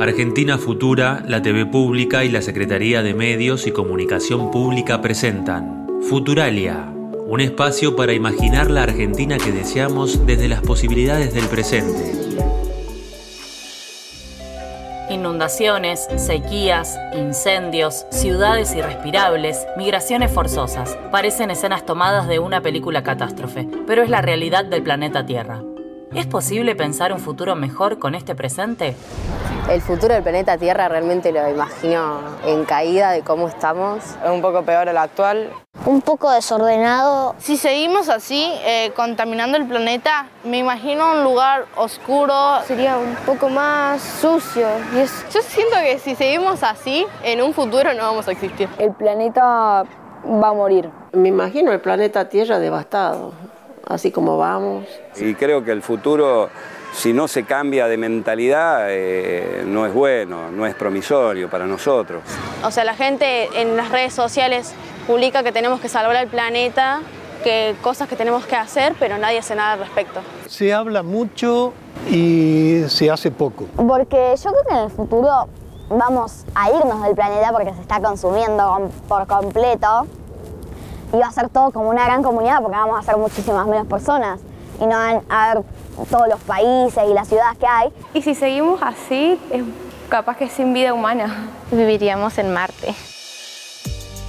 Argentina Futura, la TV Pública y la Secretaría de Medios y Comunicación Pública presentan Futuralia, un espacio para imaginar la Argentina que deseamos desde las posibilidades del presente. Inundaciones, sequías, incendios, ciudades irrespirables, migraciones forzosas. Parecen escenas tomadas de una película catástrofe, pero es la realidad del planeta Tierra. ¿Es posible pensar un futuro mejor con este presente? El futuro del planeta Tierra realmente lo imagino en caída de cómo estamos. Es un poco peor el actual. Un poco desordenado. Si seguimos así, eh, contaminando el planeta, me imagino un lugar oscuro. Sería un poco más sucio. Y Yo siento que si seguimos así, en un futuro no vamos a existir. El planeta va a morir. Me imagino el planeta Tierra devastado así como vamos. Y creo que el futuro, si no se cambia de mentalidad, eh, no es bueno, no es promisorio para nosotros. O sea, la gente en las redes sociales publica que tenemos que salvar al planeta, que cosas que tenemos que hacer, pero nadie hace nada al respecto. Se habla mucho y se hace poco. Porque yo creo que en el futuro vamos a irnos del planeta porque se está consumiendo por completo y va a ser todo como una gran comunidad porque vamos a ser muchísimas menos personas y no van a haber todos los países y las ciudades que hay. Y si seguimos así, es capaz que sin vida humana. Viviríamos en Marte.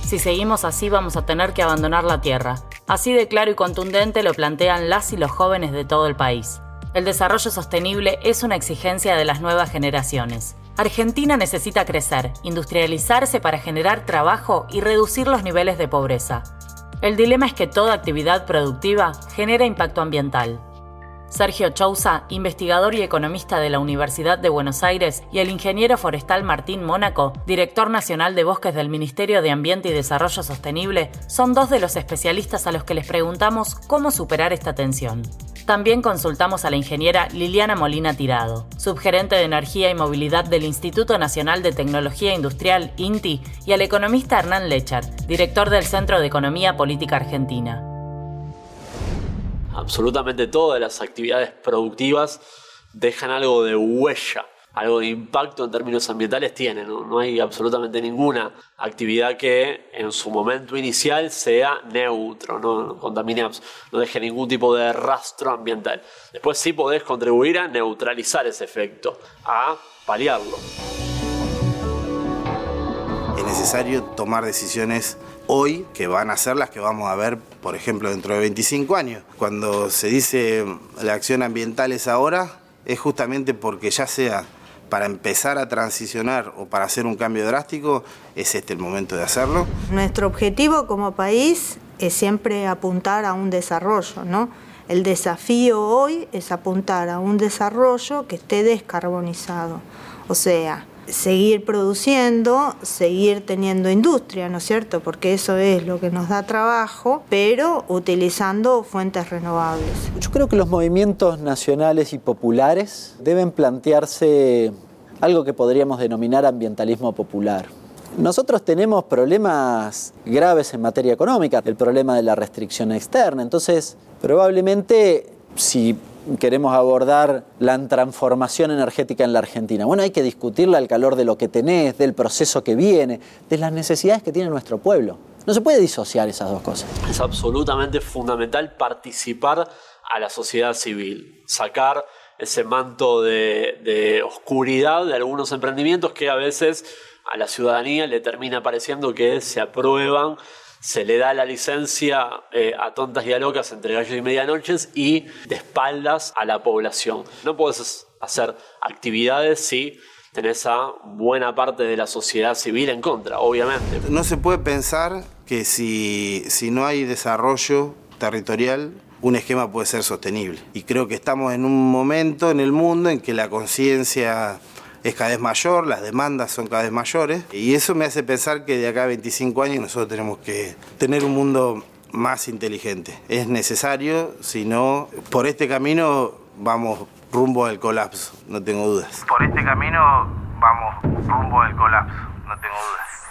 Si seguimos así vamos a tener que abandonar la Tierra. Así de claro y contundente lo plantean las y los jóvenes de todo el país. El desarrollo sostenible es una exigencia de las nuevas generaciones. Argentina necesita crecer, industrializarse para generar trabajo y reducir los niveles de pobreza. El dilema es que toda actividad productiva genera impacto ambiental. Sergio Chousa, investigador y economista de la Universidad de Buenos Aires, y el ingeniero forestal Martín Mónaco, director nacional de bosques del Ministerio de Ambiente y Desarrollo Sostenible, son dos de los especialistas a los que les preguntamos cómo superar esta tensión. También consultamos a la ingeniera Liliana Molina Tirado, subgerente de Energía y Movilidad del Instituto Nacional de Tecnología Industrial, INTI, y al economista Hernán Lechar, director del Centro de Economía Política Argentina. Absolutamente todas las actividades productivas dejan algo de huella algo de impacto en términos ambientales tiene. ¿no? hay absolutamente ninguna actividad que en su momento inicial sea neutro, no, contamine, no deje ningún tipo de rastro ambiental. Después sí podés contribuir a neutralizar ese efecto, a paliarlo. Es necesario tomar decisiones hoy que van a ser las que vamos a ver, por ejemplo, dentro de 25 años. Cuando se dice la acción ambiental es ahora, es justamente porque ya sea para empezar a transicionar o para hacer un cambio drástico, es este el momento de hacerlo. Nuestro objetivo como país es siempre apuntar a un desarrollo, ¿no? El desafío hoy es apuntar a un desarrollo que esté descarbonizado, o sea, seguir produciendo, seguir teniendo industria, ¿no es cierto? Porque eso es lo que nos da trabajo, pero utilizando fuentes renovables. Yo creo que los movimientos nacionales y populares deben plantearse algo que podríamos denominar ambientalismo popular. Nosotros tenemos problemas graves en materia económica, el problema de la restricción externa, entonces probablemente si queremos abordar la transformación energética en la Argentina. Bueno, hay que discutirla al calor de lo que tenés, del proceso que viene, de las necesidades que tiene nuestro pueblo. No se puede disociar esas dos cosas. Es absolutamente fundamental participar a la sociedad civil, sacar ese manto de, oscuridad de algunos emprendimientos que a veces a la ciudadanía le termina pareciendo que se aprueban se le da la licencia eh, a tontas y a locas entre gallos y medianoches y de espaldas a la población. No puedes hacer actividades si tenés a buena parte de la sociedad civil en contra, obviamente. No se puede pensar que si, si no hay desarrollo territorial, un esquema puede ser sostenible. Y creo que estamos en un momento en el mundo en que la conciencia es cada vez mayor, las demandas son cada vez mayores y eso me hace pensar que de acá a 25 años nosotros tenemos que tener un mundo más inteligente. Es necesario, si no, por este camino vamos rumbo al colapso, no tengo dudas. Por este camino vamos rumbo al colapso, no tengo dudas.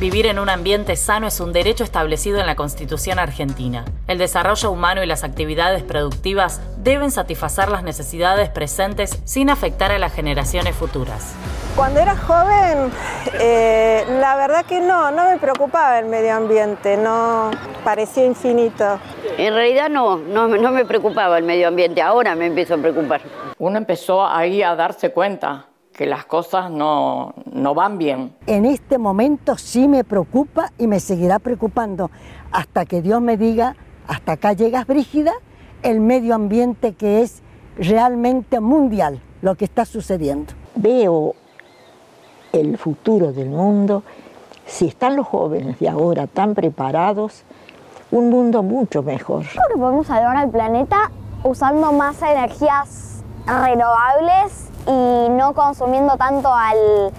Vivir en un ambiente sano es un derecho establecido en la Constitución argentina. El desarrollo humano y las actividades productivas deben satisfacer las necesidades presentes sin afectar a las generaciones futuras. Cuando era joven, eh, la verdad que no, no me preocupaba el medio ambiente, no parecía infinito. En realidad no, no, no me preocupaba el medio ambiente, ahora me empiezo a preocupar. Uno empezó ahí a darse cuenta que las cosas no, no van bien. En este momento sí me preocupa y me seguirá preocupando hasta que Dios me diga, hasta acá llegas Brígida, el medio ambiente que es realmente mundial lo que está sucediendo. Veo el futuro del mundo, si están los jóvenes de ahora tan preparados, un mundo mucho mejor. Podemos salvar al planeta usando más energías renovables y no consumiendo tanto al,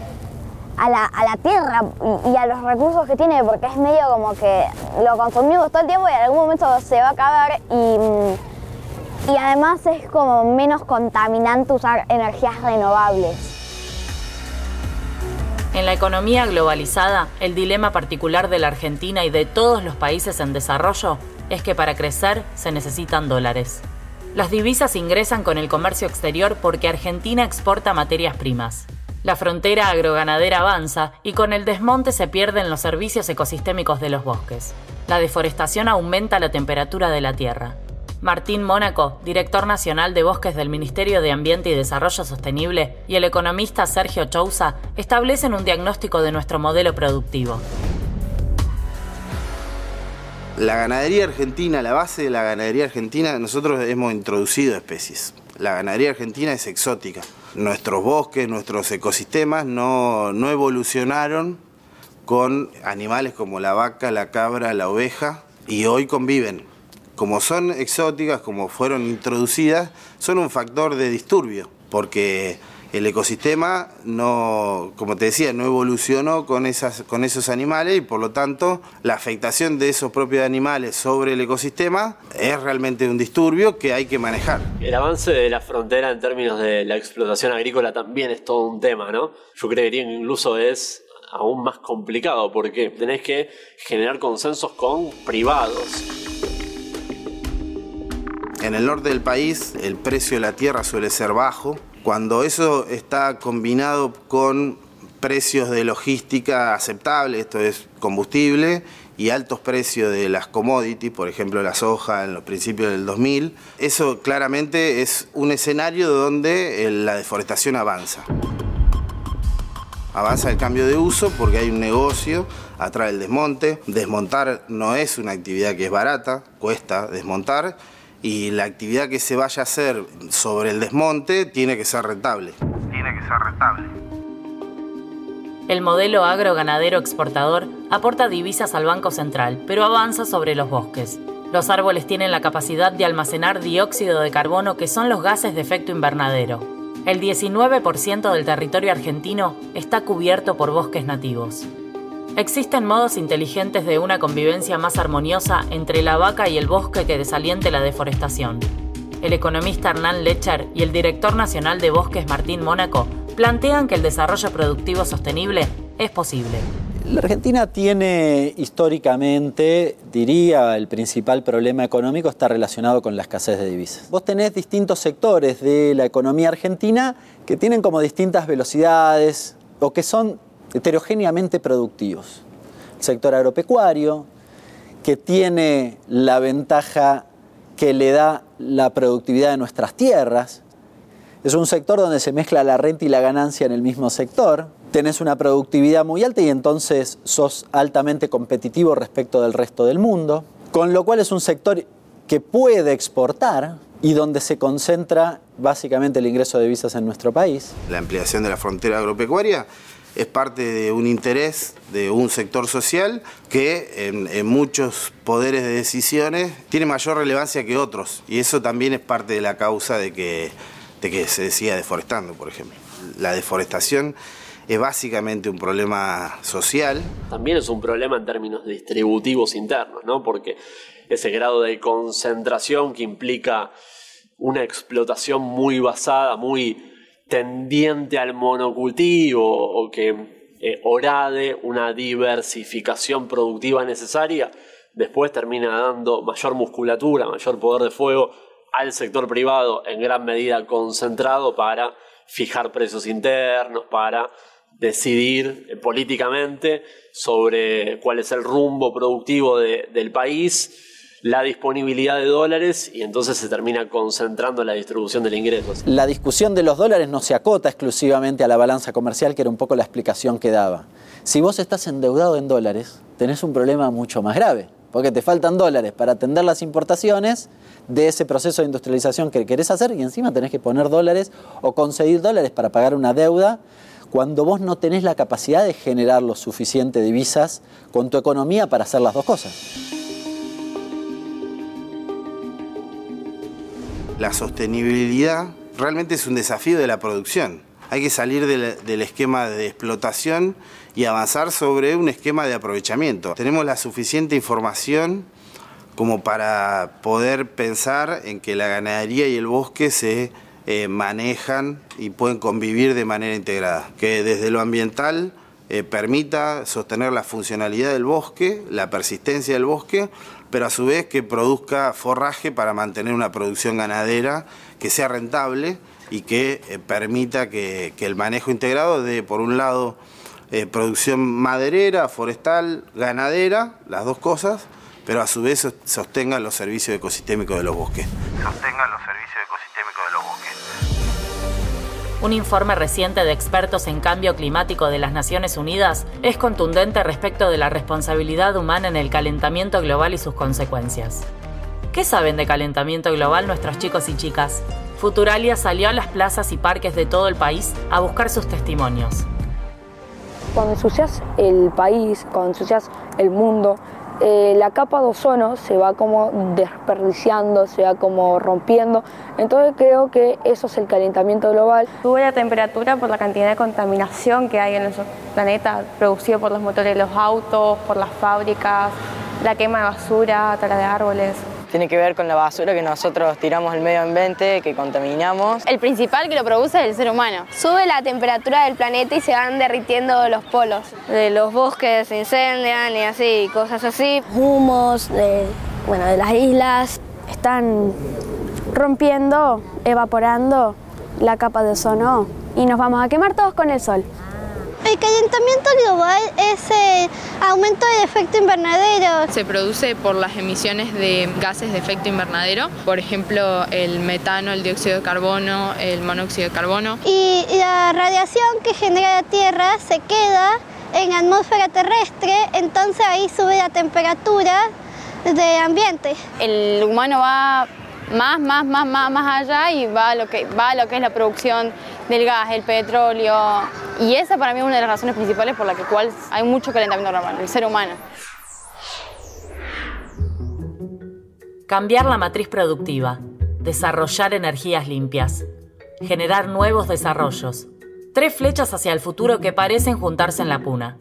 a, la, a la tierra y, a los recursos que tiene, porque es medio como que lo consumimos todo el tiempo y en algún momento se va a acabar y, y además es como menos contaminante usar energías renovables. En la economía globalizada, el dilema particular de la Argentina y de todos los países en desarrollo es que para crecer se necesitan dólares. Las divisas ingresan con el comercio exterior porque Argentina exporta materias primas. La frontera agroganadera avanza y con el desmonte se pierden los servicios ecosistémicos de los bosques. La deforestación aumenta la temperatura de la tierra. Martín Mónaco, director nacional de bosques del Ministerio de Ambiente y Desarrollo Sostenible, y el economista Sergio Chousa establecen un diagnóstico de nuestro modelo productivo. La ganadería argentina, la base de la ganadería argentina, nosotros hemos introducido especies. La ganadería argentina es exótica. Nuestros bosques, nuestros ecosistemas no, no evolucionaron con animales como la vaca, la cabra, la oveja y hoy conviven. Como son exóticas, como fueron introducidas, son un factor de disturbio, porque el ecosistema no, como te decía, no evolucionó con, esas, con esos animales y por lo tanto la afectación de esos propios animales sobre el ecosistema es realmente un disturbio que hay que manejar. El avance de la frontera en términos de la explotación agrícola también es todo un tema, ¿no? Yo creería que incluso es aún más complicado porque tenés que generar consensos con privados. En el norte del país el precio de la tierra suele ser bajo, cuando eso está combinado con precios de logística aceptables, esto es combustible, y altos precios de las commodities, por ejemplo la soja en los principios del 2000, eso claramente es un escenario donde la deforestación avanza. Avanza el cambio de uso porque hay un negocio atrás del desmonte. Desmontar no es una actividad que es barata, cuesta desmontar y la actividad que se vaya a hacer sobre el desmonte tiene que ser rentable. Tiene que ser rentable. El modelo agroganadero exportador aporta divisas al Banco Central, pero avanza sobre los bosques. Los árboles tienen la capacidad de almacenar dióxido de carbono, que son los gases de efecto invernadero. El 19% del territorio argentino está cubierto por bosques nativos. Existen modos inteligentes de una convivencia más armoniosa entre la vaca y el bosque que desaliente la deforestación. El economista Hernán Lecher y el director nacional de bosques Martín Mónaco plantean que el desarrollo productivo sostenible es posible. La Argentina tiene históricamente, diría, el principal problema económico está relacionado con la escasez de divisas. Vos tenés distintos sectores de la economía argentina que tienen como distintas velocidades o que son heterogéneamente productivos. El sector agropecuario, que tiene la ventaja que le da la productividad de nuestras tierras. Es un sector donde se mezcla la renta y la ganancia en el mismo sector. Tenés una productividad muy alta y entonces sos altamente competitivo respecto del resto del mundo. Con lo cual es un sector que puede exportar y donde se concentra básicamente el ingreso de divisas en nuestro país. La ampliación de la frontera agropecuaria es parte de un interés de un sector social que en, muchos poderes de decisiones tiene mayor relevancia que otros y eso también es parte de la causa de que, de que se siga deforestando, por ejemplo. La deforestación es básicamente un problema social. También es un problema en términos distributivos internos, ¿no? Porque ese grado de concentración que implica una explotación muy basada, muy tendiente al monocultivo o que eh, ORADE, una diversificación productiva necesaria, después termina dando mayor musculatura, mayor poder de fuego al sector privado en gran medida concentrado para fijar precios internos, para decidir eh, políticamente sobre cuál es el rumbo productivo del país, la disponibilidad de dólares y entonces se termina concentrando la distribución del ingreso. La discusión de los dólares no se acota exclusivamente a la balanza comercial, que era un poco la explicación que daba. Si vos estás endeudado en dólares, tenés un problema mucho más grave, porque te faltan dólares para atender las importaciones de ese proceso de industrialización que querés hacer y encima tenés que poner dólares o conseguir dólares para pagar una deuda cuando vos no tenés la capacidad de generar lo suficiente divisas con tu economía para hacer las dos cosas. La sostenibilidad realmente es un desafío de la producción. Hay que salir del, esquema de explotación y avanzar sobre un esquema de aprovechamiento. Tenemos la suficiente información como para poder pensar en que la ganadería y el bosque se eh, manejan y pueden convivir de manera integrada. Que desde lo ambiental eh, permita sostener la funcionalidad del bosque, la persistencia del bosque, pero a su vez que produzca forraje para mantener una producción ganadera que sea rentable y que eh, permita que, el manejo integrado de, por un lado, producción maderera, forestal, ganadera, las dos cosas, pero a su vez sostenga los servicios ecosistémicos de los bosques. Sostenga los servicios ecosistémicos de los bosques. Un informe reciente de expertos en cambio climático de las Naciones Unidas es contundente respecto de la responsabilidad humana en el calentamiento global y sus consecuencias. ¿Qué saben de calentamiento global nuestros chicos y chicas? Futuralia salió a las plazas y parques de todo el país a buscar sus testimonios. Cuando ensucias el país, cuando ensucias el mundo, eh, la capa de ozono se va como desperdiciando, se va como rompiendo. Entonces creo que eso es el calentamiento global. Sube la temperatura por la cantidad de contaminación que hay en nuestro planeta, producido por los motores de los autos, por las fábricas, la quema de basura, tala de árboles tiene que ver con la basura que nosotros tiramos al medio ambiente, que contaminamos. El principal que lo produce es el ser humano. Sube la temperatura del planeta y se van derritiendo los polos. De los bosques se incendian y así, cosas así. Humos de, bueno, de las islas están rompiendo, evaporando la capa de ozono y nos vamos a quemar todos con el sol. El calentamiento global es el aumento del efecto invernadero. Se produce por las emisiones de gases de efecto invernadero, por ejemplo el metano, el dióxido de carbono, el monóxido de carbono. Y la radiación que genera la Tierra se queda en la atmósfera terrestre, entonces ahí sube la temperatura del ambiente. El humano va más, más, más, más, más allá y va a lo que, va lo que es la producción del gas, el petróleo. Y esa para mí es una de las razones principales por la que cual hay mucho calentamiento global, el ser humano. Cambiar la matriz productiva, desarrollar energías limpias, generar nuevos desarrollos. Tres flechas hacia el futuro que parecen juntarse en la puna.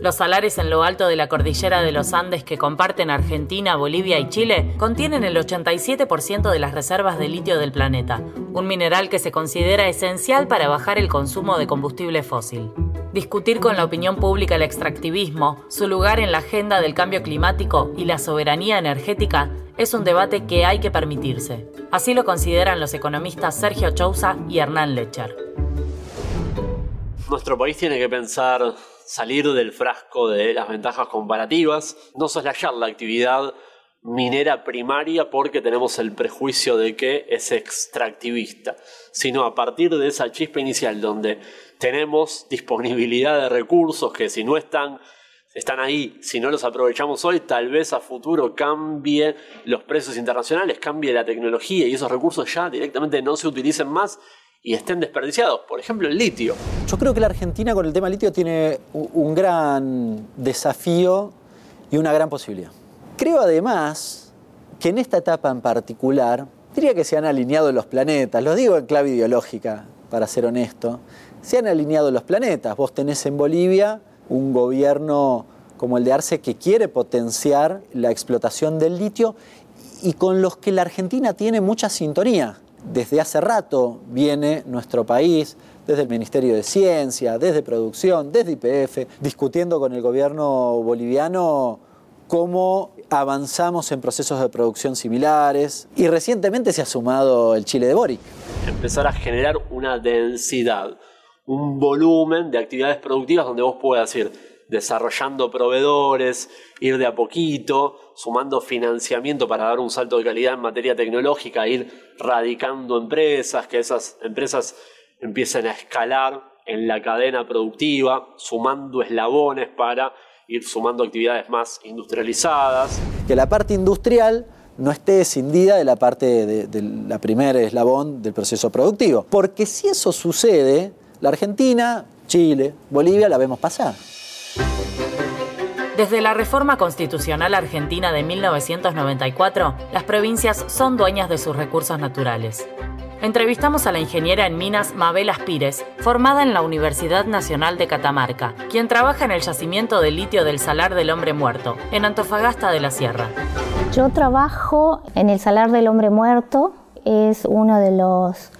Los salares en lo alto de la cordillera de los Andes que comparten Argentina, Bolivia y Chile contienen el 87% de las reservas de litio del planeta, un mineral que se considera esencial para bajar el consumo de combustible fósil. Discutir con la opinión pública el extractivismo, su lugar en la agenda del cambio climático y la soberanía energética es un debate que hay que permitirse. Así lo consideran los economistas Sergio Chousa y Hernán Lecher. Nuestro país tiene que pensar salir del frasco de las ventajas comparativas, no soslayar la actividad minera primaria porque tenemos el prejuicio de que es extractivista, sino a partir de esa chispa inicial donde tenemos disponibilidad de recursos que si no están están ahí, si no los aprovechamos hoy, tal vez a futuro cambie los precios internacionales, cambie la tecnología y esos recursos ya directamente no se utilicen más y estén desperdiciados. Por ejemplo, el litio. Yo creo que la Argentina con el tema litio tiene un gran desafío y una gran posibilidad. Creo además que en esta etapa en particular, diría que se han alineado los planetas, lo digo en clave ideológica, para ser honesto, se han alineado los planetas. Vos tenés en Bolivia un gobierno como el de Arce que quiere potenciar la explotación del litio y con los que la Argentina tiene mucha sintonía desde hace rato viene nuestro país desde el Ministerio de Ciencia, desde Producción, desde IPF, discutiendo con el gobierno boliviano cómo avanzamos en procesos de producción similares y recientemente se ha sumado el Chile de Boric. Empezar a generar una densidad, un volumen de actividades productivas donde vos puedas ir desarrollando proveedores, ir de a poquito, sumando financiamiento para dar un salto de calidad en materia tecnológica, ir radicando empresas, que esas empresas empiecen a escalar en la cadena productiva, sumando eslabones para ir sumando actividades más industrializadas. Que la parte industrial no esté escindida de la parte de, de la primera eslabón del proceso productivo. Porque si eso sucede, la Argentina, Chile, Bolivia la vemos pasar. Desde la reforma constitucional argentina de 1994, las provincias son dueñas de sus recursos naturales. Entrevistamos a la ingeniera en minas Mabel Aspires, formada en la Universidad Nacional de Catamarca, quien trabaja en el yacimiento de litio del Salar del Hombre Muerto, en Antofagasta de la Sierra. Yo trabajo en el Salar del Hombre Muerto, es uno de los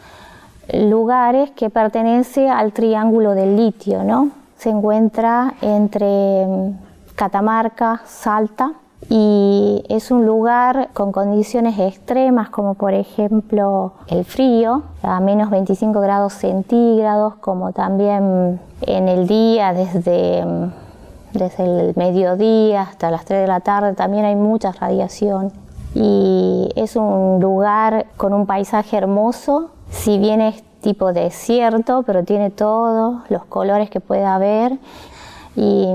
lugares que pertenece al Triángulo del Litio, ¿no? Se encuentra entre Catamarca, Salta, y es un lugar con condiciones extremas como por ejemplo el frío a menos 25 grados centígrados como también en el día desde, desde el mediodía hasta las 3 de la tarde también hay mucha radiación. Y es un lugar con un paisaje hermoso si bien es tipo desierto pero tiene todos los colores que pueda haber y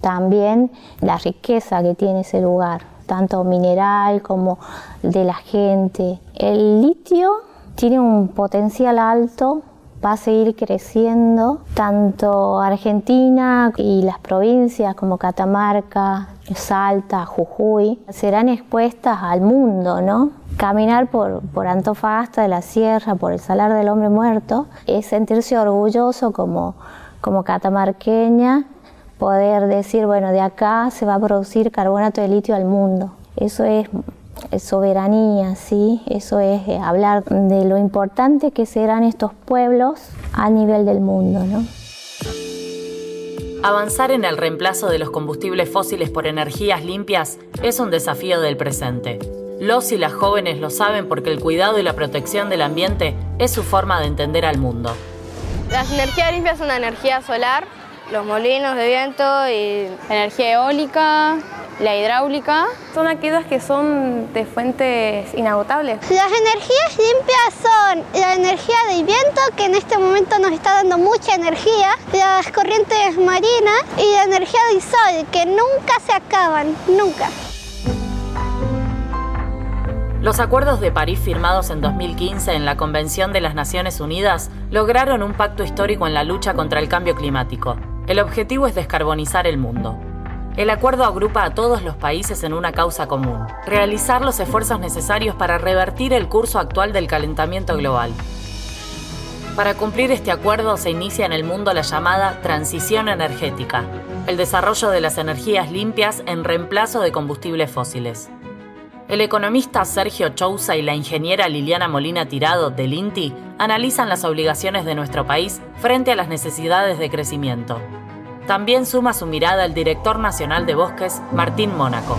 también la riqueza que tiene ese lugar, tanto mineral como de la gente. El litio tiene un potencial alto, va a seguir creciendo, tanto Argentina y las provincias como Catamarca, Salta, Jujuy, serán expuestas al mundo, ¿no? Caminar por, por Antofagasta de la Sierra, por el Salar del Hombre Muerto, es sentirse orgulloso como, como catamarqueña poder decir, bueno, de acá se va a producir carbonato de litio al mundo. Eso es, soberanía, ¿sí? Eso es eh, hablar de lo importante que serán estos pueblos a nivel del mundo, ¿no? Avanzar en el reemplazo de los combustibles fósiles por energías limpias es un desafío del presente. Los y las jóvenes lo saben porque el cuidado y la protección del ambiente es su forma de entender al mundo. Las energías limpias son la energía solar, los molinos de viento y energía eólica, la hidráulica. Son aquellas que son de fuentes inagotables. Las energías limpias son la energía del viento, que en este momento nos está dando mucha energía, las corrientes marinas y la energía del sol, que nunca se acaban, nunca. Los acuerdos de París firmados en 2015 en la Convención de las Naciones Unidas lograron un pacto histórico en la lucha contra el cambio climático. El objetivo es descarbonizar el mundo. El acuerdo agrupa a todos los países en una causa común, realizar los esfuerzos necesarios para revertir el curso actual del calentamiento global. Para cumplir este acuerdo se inicia en el mundo la llamada transición energética, el desarrollo de las energías limpias en reemplazo de combustibles fósiles. El economista Sergio Chousa y la ingeniera Liliana Molina Tirado del INTI analizan las obligaciones de nuestro país frente a las necesidades de crecimiento. También suma su mirada el director nacional de bosques, Martín Mónaco.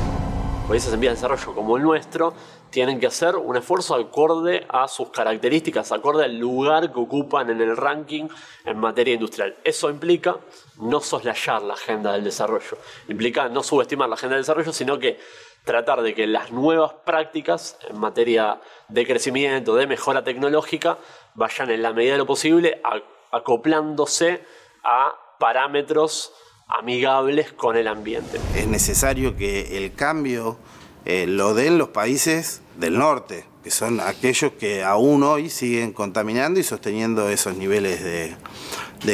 Países en vías de desarrollo como el nuestro tienen que hacer un esfuerzo acorde a sus características, acorde al lugar que ocupan en el ranking en materia industrial. Eso implica no soslayar la agenda del desarrollo, implica no subestimar la agenda del desarrollo, sino que tratar de que las nuevas prácticas en materia de crecimiento, de mejora tecnológica, vayan en la medida de lo posible acoplándose a parámetros amigables con el ambiente. Es necesario que el cambio eh, lo den los países del norte, que son aquellos que aún hoy siguen contaminando y sosteniendo esos niveles de,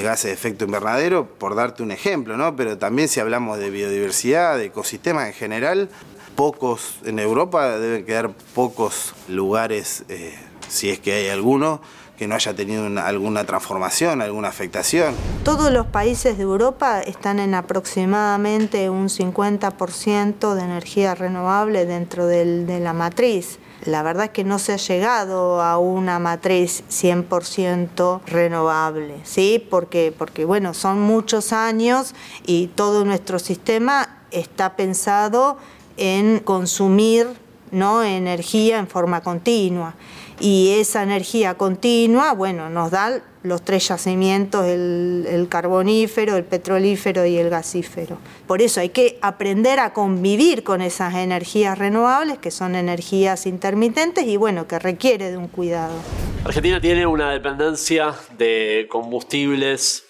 gases de efecto invernadero, por darte un ejemplo, ¿no? Pero también si hablamos de biodiversidad, de ecosistemas en general, pocos, en Europa deben quedar pocos lugares, eh, si es que hay alguno, que no haya tenido alguna transformación, alguna afectación. Todos los países de Europa están en aproximadamente un 50% de energía renovable dentro de la matriz. la verdad es que no se ha llegado a una matriz 100% renovable, ¿sí? Porque, porque bueno, son muchos años y todo nuestro sistema está pensado en consumir ¿no? energía en forma continua. Y esa energía continua, bueno, nos da los tres yacimientos, el, carbonífero, el petrolífero y el gasífero. Por eso hay que aprender a convivir con esas energías renovables, que son energías intermitentes y bueno, que requiere de un cuidado. Argentina tiene una dependencia de combustibles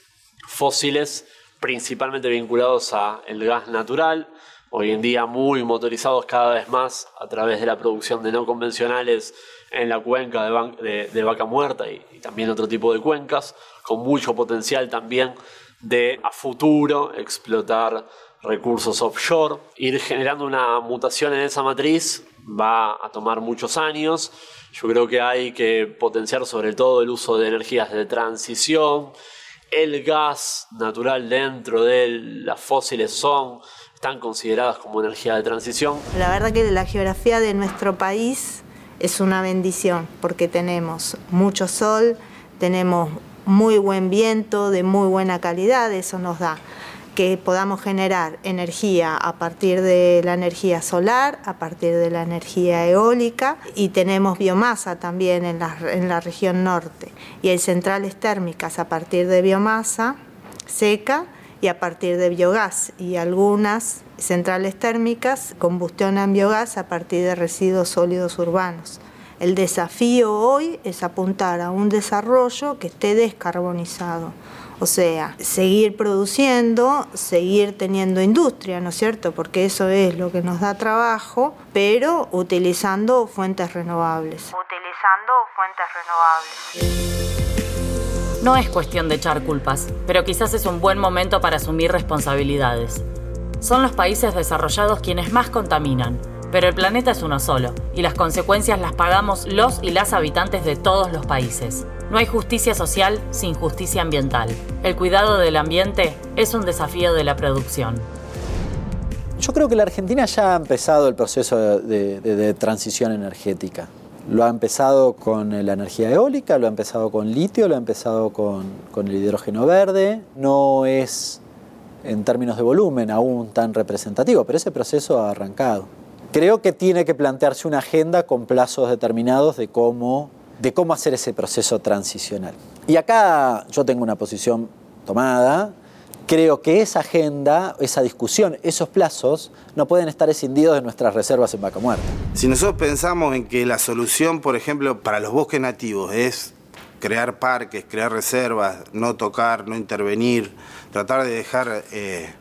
fósiles, principalmente vinculados al gas natural, hoy en día muy motorizados cada vez más a través de la producción de no convencionales en la cuenca de, Vaca Muerta y, también otro tipo de cuencas, con mucho potencial también de a futuro explotar recursos offshore. Ir generando una mutación en esa matriz va a tomar muchos años. Yo creo que hay que potenciar sobre todo el uso de energías de transición. El gas natural dentro de las fósiles son están consideradas como energía de transición. La verdad que la geografía de nuestro país es una bendición porque tenemos mucho sol, tenemos muy buen viento de muy buena calidad, eso nos da que podamos generar energía a partir de la energía solar, a partir de la energía eólica y tenemos biomasa también en la, en la región norte. Y hay centrales térmicas a partir de biomasa seca y a partir de biogás y algunas centrales térmicas combustionan biogás a partir de residuos sólidos urbanos. El desafío hoy es apuntar a un desarrollo que esté descarbonizado. O sea, seguir produciendo, seguir teniendo industria, ¿no es cierto? Porque eso es lo que nos da trabajo, pero utilizando fuentes renovables. Utilizando fuentes renovables. No es cuestión de echar culpas, pero quizás es un buen momento para asumir responsabilidades. Son los países desarrollados quienes más contaminan, pero el planeta es uno solo, y las consecuencias las pagamos los y las habitantes de todos los países. No hay justicia social sin justicia ambiental. El cuidado del ambiente es un desafío de la producción. Yo creo que la Argentina ya ha empezado el proceso de, transición energética. Lo ha empezado con la energía eólica, lo ha empezado con litio, lo ha empezado con, con el hidrógeno verde. No es en términos de volumen aún tan representativo, pero ese proceso ha arrancado. Creo que tiene que plantearse una agenda con plazos determinados de cómo, de cómo hacer ese proceso transicional. Y acá yo tengo una posición tomada. Creo que esa agenda, esa discusión, esos plazos no pueden estar escindidos de nuestras reservas en vaca muerta. Si nosotros pensamos en que la solución, por ejemplo, para los bosques nativos es crear parques, crear reservas, no tocar, no intervenir, tratar de dejar eh,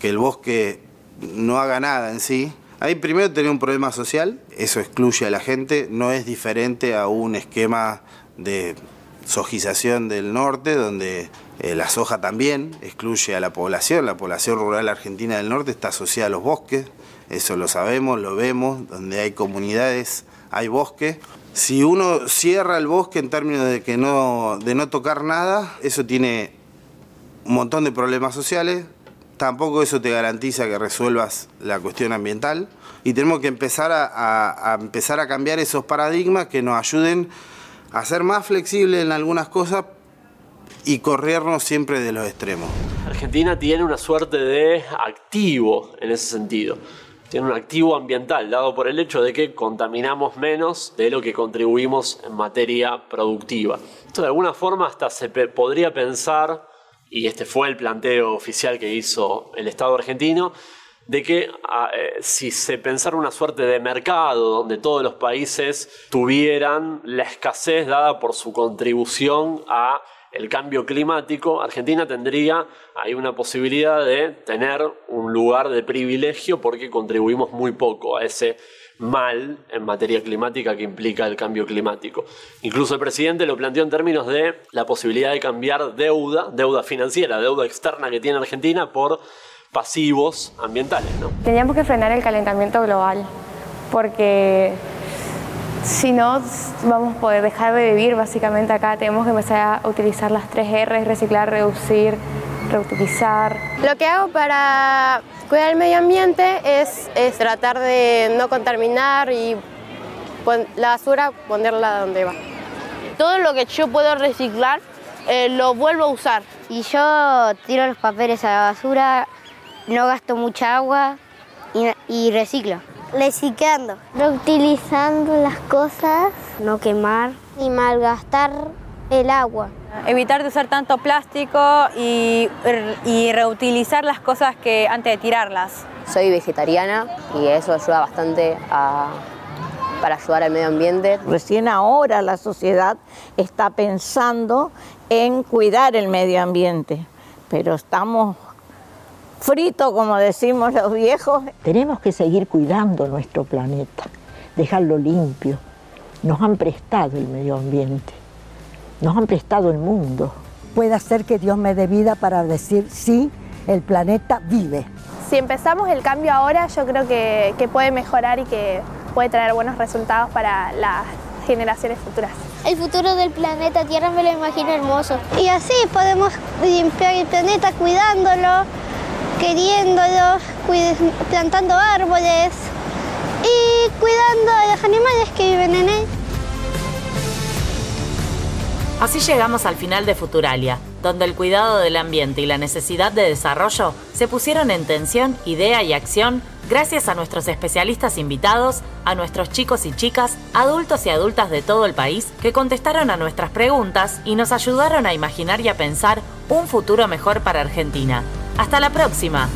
que el bosque no haga nada en sí. Ahí primero tener un problema social, eso excluye a la gente, no es diferente a un esquema de sojización del norte, donde eh, la soja también excluye a la población, la población rural argentina del norte está asociada a los bosques, eso lo sabemos, lo vemos, donde hay comunidades, hay bosque. Si uno cierra el bosque en términos de que no, de no tocar nada, eso tiene un montón de problemas sociales. Tampoco eso te garantiza que resuelvas la cuestión ambiental. Y tenemos que empezar a, empezar a cambiar esos paradigmas que nos ayuden a ser más flexibles en algunas cosas y corrernos siempre de los extremos. Argentina tiene una suerte de activo en ese sentido tiene un activo ambiental, dado por el hecho de que contaminamos menos de lo que contribuimos en materia productiva. Esto de alguna forma hasta se podría pensar, y este fue el planteo oficial que hizo el Estado argentino, de que ah, eh, si se pensara una suerte de mercado donde todos los países tuvieran la escasez dada por su contribución a el cambio climático, Argentina tendría ahí una posibilidad de tener un lugar de privilegio porque contribuimos muy poco a ese mal en materia climática que implica el cambio climático. Incluso el presidente lo planteó en términos de la posibilidad de cambiar deuda, deuda financiera, deuda externa que tiene Argentina por pasivos ambientales. ¿no? Teníamos que frenar el calentamiento global porque si no, vamos a poder dejar de vivir básicamente acá. Tenemos que empezar a utilizar las tres R, reciclar, reducir, reutilizar. Lo que hago para cuidar el medio ambiente es, tratar de no contaminar y la basura ponerla donde va. Todo lo que yo puedo reciclar eh, lo vuelvo a usar. Y yo tiro los papeles a la basura, no gasto mucha agua y, y reciclo. Reciclando. Reutilizando las cosas. No quemar. Y malgastar el agua. Evitar de usar tanto plástico y, y reutilizar las cosas que antes de tirarlas. Soy vegetariana y eso ayuda bastante a, para ayudar al medio ambiente. Recién ahora la sociedad está pensando en cuidar el medio ambiente, pero estamos fritos, como decimos los viejos. Tenemos que seguir cuidando nuestro planeta, dejarlo limpio. Nos han prestado el medio ambiente, nos han prestado el mundo. Puede ser que Dios me dé vida para decir sí, el planeta vive. Si empezamos el cambio ahora, yo creo que, que puede mejorar y que puede traer buenos resultados para las generaciones futuras. El futuro del planeta Tierra me lo imagino hermoso. Y así podemos limpiar el planeta cuidándolo, queriéndolo, plantando árboles y cuidando a los animales que viven en él. Así llegamos al final de Futuralia, donde el cuidado del ambiente y la necesidad de desarrollo se pusieron en tensión, idea y acción gracias a nuestros especialistas invitados, a nuestros chicos y chicas, adultos y adultas de todo el país que contestaron a nuestras preguntas y nos ayudaron a imaginar y a pensar un futuro mejor para Argentina. Hasta la próxima.